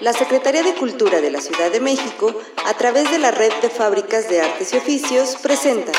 la Secretaría de Cultura de la Ciudad de México, a través de la Red de Fábricas de Artes y Oficios, presenta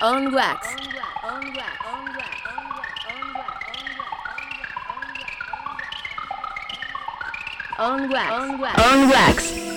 On Wax. On Wax. On Wax.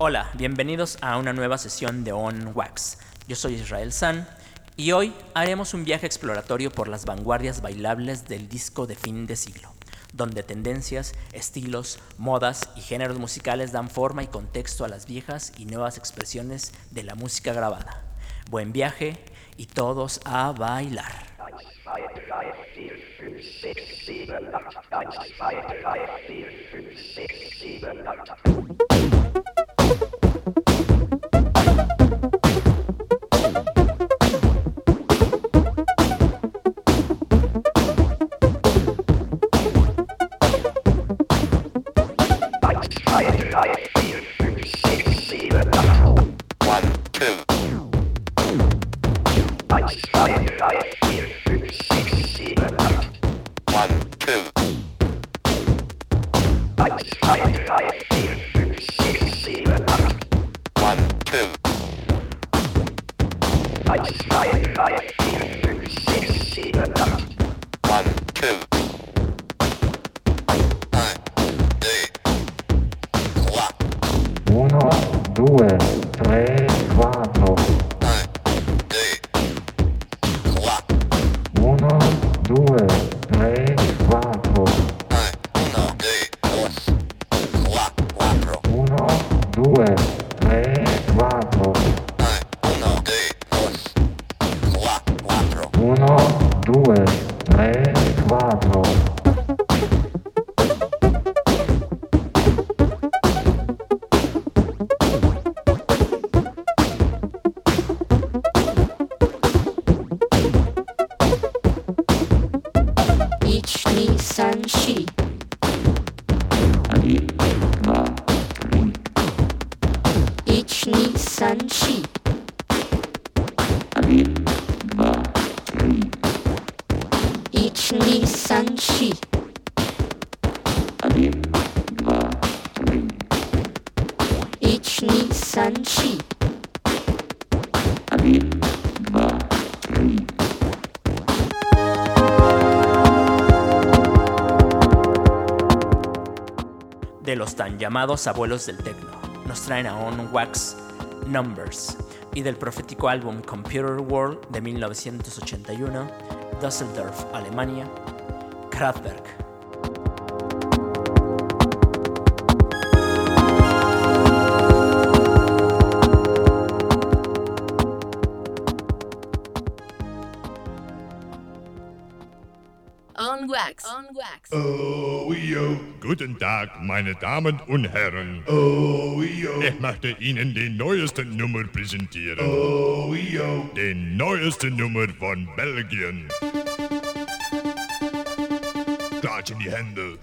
Hola, bienvenidos a una nueva sesión de On Wax. Yo soy Israel San y hoy haremos un viaje exploratorio por las vanguardias bailables del disco de fin de siglo, donde tendencias, estilos, modas y géneros musicales dan forma y contexto a las viejas y nuevas expresiones de la música grabada. Buen viaje y todos a bailar. two. Ich ni san shi. Ich ni san shi. Ich ni san shi. de los tan llamados abuelos del techno. Nos traen Wax Numbers y del profético álbum Computer World de 1981, Düsseldorf, Alemania, Kraftwerk. On Wax. On Wax. Oh, yo. Guten Tag, meine Damen und Herren. Oh, yo. Ich möchte Ihnen die neueste Nummer präsentieren. Oh, yo. Die neueste Nummer von Belgien. Klatsch in die Hände.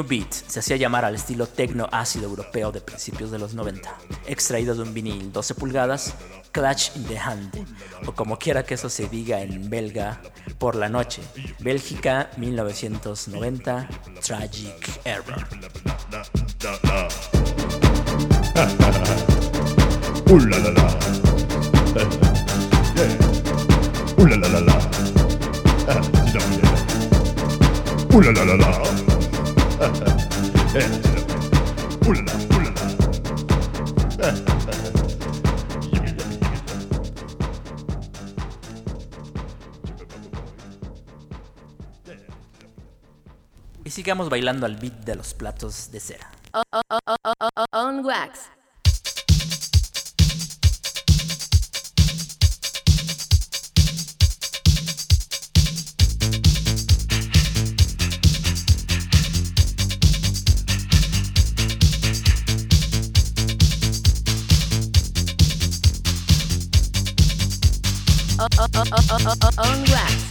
New Beat se hacía llamar al estilo tecno ácido europeo de principios de los 90, extraído de un vinil 12 pulgadas, Clutch in the Hand, o como quiera que eso se diga en belga, por la noche, Bélgica 1990, Tragic Error. Y sigamos bailando al beat de los platos de cera. On, wax. own wax.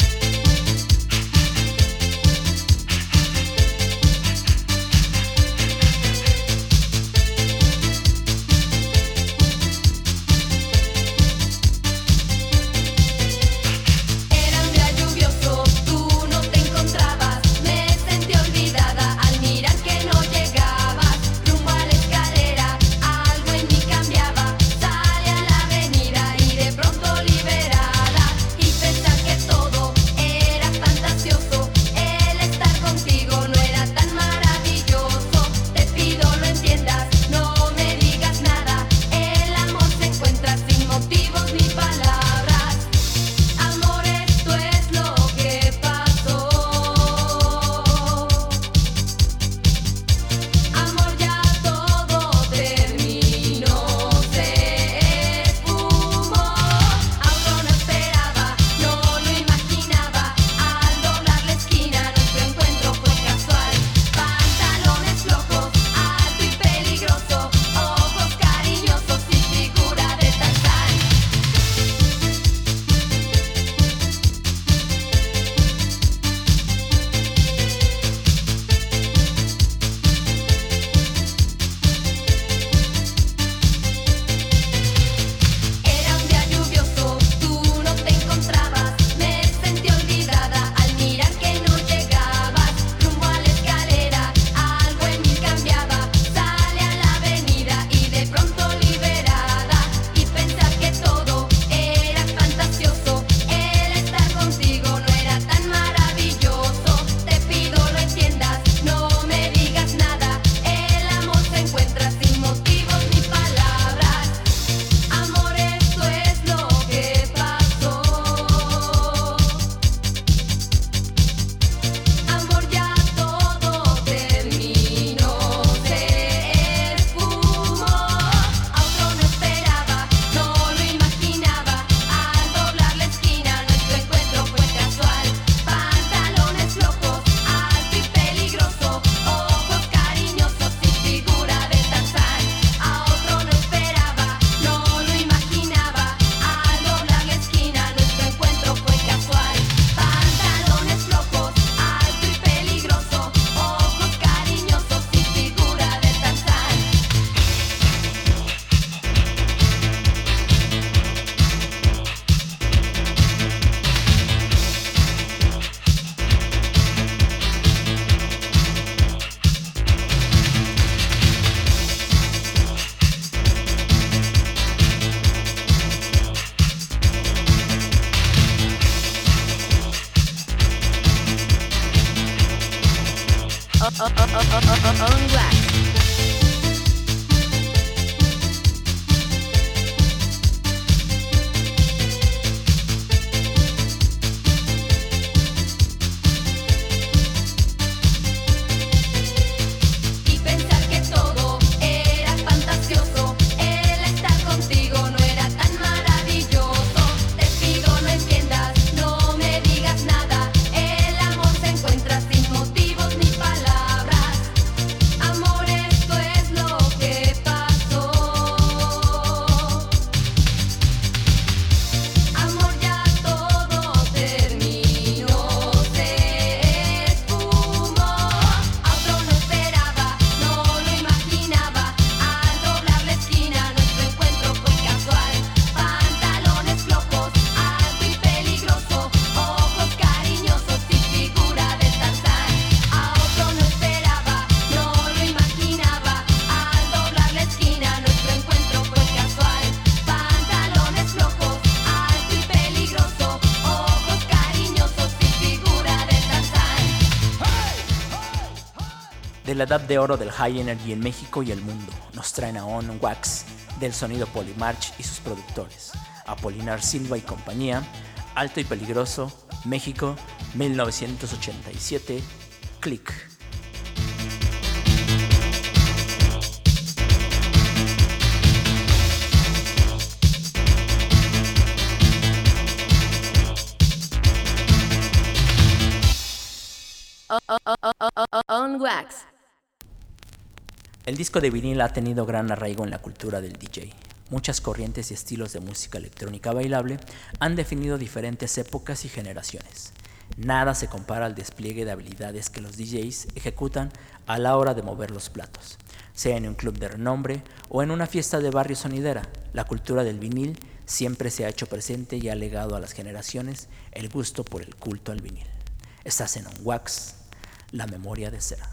Edad de oro del high energy en México y el mundo, nos traen a On Wax del sonido Polymarch y sus productores, Apolinar Silva y compañía, Alto y Peligroso, México, 1987, Click. El disco de vinil ha tenido gran arraigo en la cultura del DJ. Muchas corrientes y estilos de música electrónica bailable han definido diferentes épocas y generaciones. Nada se compara al despliegue de habilidades que los DJs ejecutan a la hora de mover los platos. Sea en un club de renombre o en una fiesta de barrio sonidera, la cultura del vinil siempre se ha hecho presente y ha legado a las generaciones el gusto por el culto al vinil. Estás en On Wax, la memoria de cera.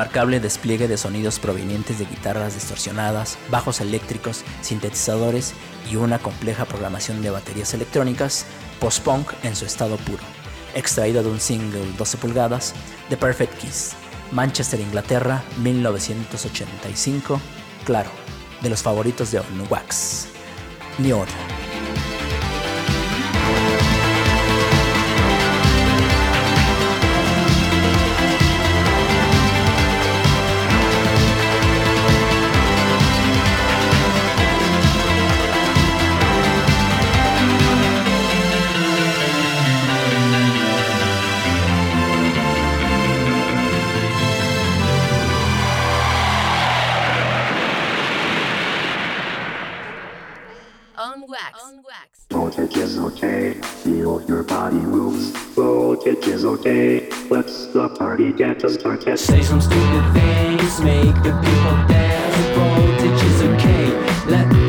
remarcable despliegue de sonidos provenientes de guitarras distorsionadas, bajos eléctricos, sintetizadores y una compleja programación de baterías electrónicas post-punk en su estado puro, extraído de un single 12 pulgadas, The Perfect Kiss, Manchester, Inglaterra, 1985, claro, de los favoritos de On Wax. New Order. but it is okay. Let's the party get started. Say some stupid things, make the people dance. Voltage is okay. Let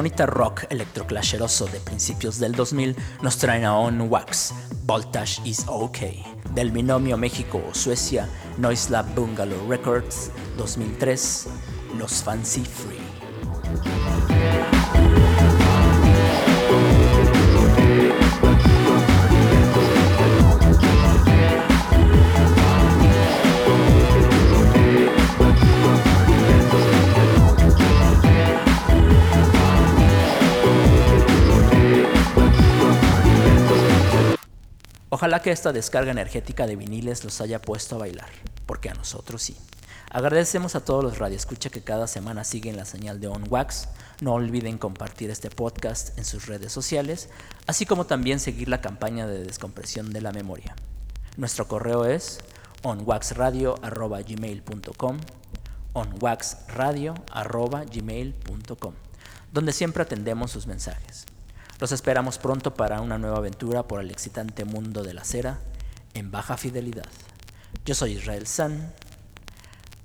peronista rock electroclasheroso de principios del 2000 nos traen a On Wax, Voltage is OK, del binomio México-Suecia Noise Lab Bungalow Records 2003, Los Fancy Free. Ojalá que esta descarga energética de viniles los haya puesto a bailar, porque a nosotros sí. Agradecemos a todos los radioescucha que cada semana siguen la señal de On Wax. No olviden compartir este podcast en sus redes sociales, así como también seguir la campaña de descompresión de la memoria. Nuestro correo es onwaxradio@gmail.com, onwaxradio@gmail.com, donde siempre atendemos sus mensajes. Los esperamos pronto para una nueva aventura por el excitante mundo de la cera en baja fidelidad. Yo soy Israel San.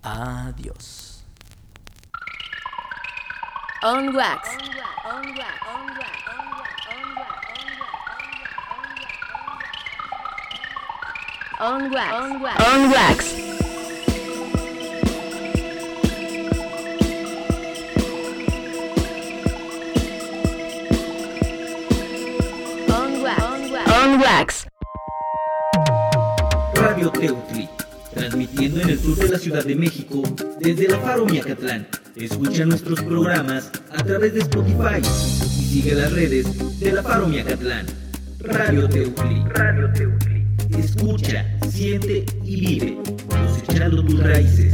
Adiós. On wax. On wax. On wax. Radio Teutli, transmitiendo en el sur de la Ciudad de México desde la Faro Miacatlán. Escucha nuestros programas a través de Spotify y sigue las redes de la Faro Miacatlán. Radio Teutli. Radio Teutli. Escucha, siente y vive, cosechando tus raíces.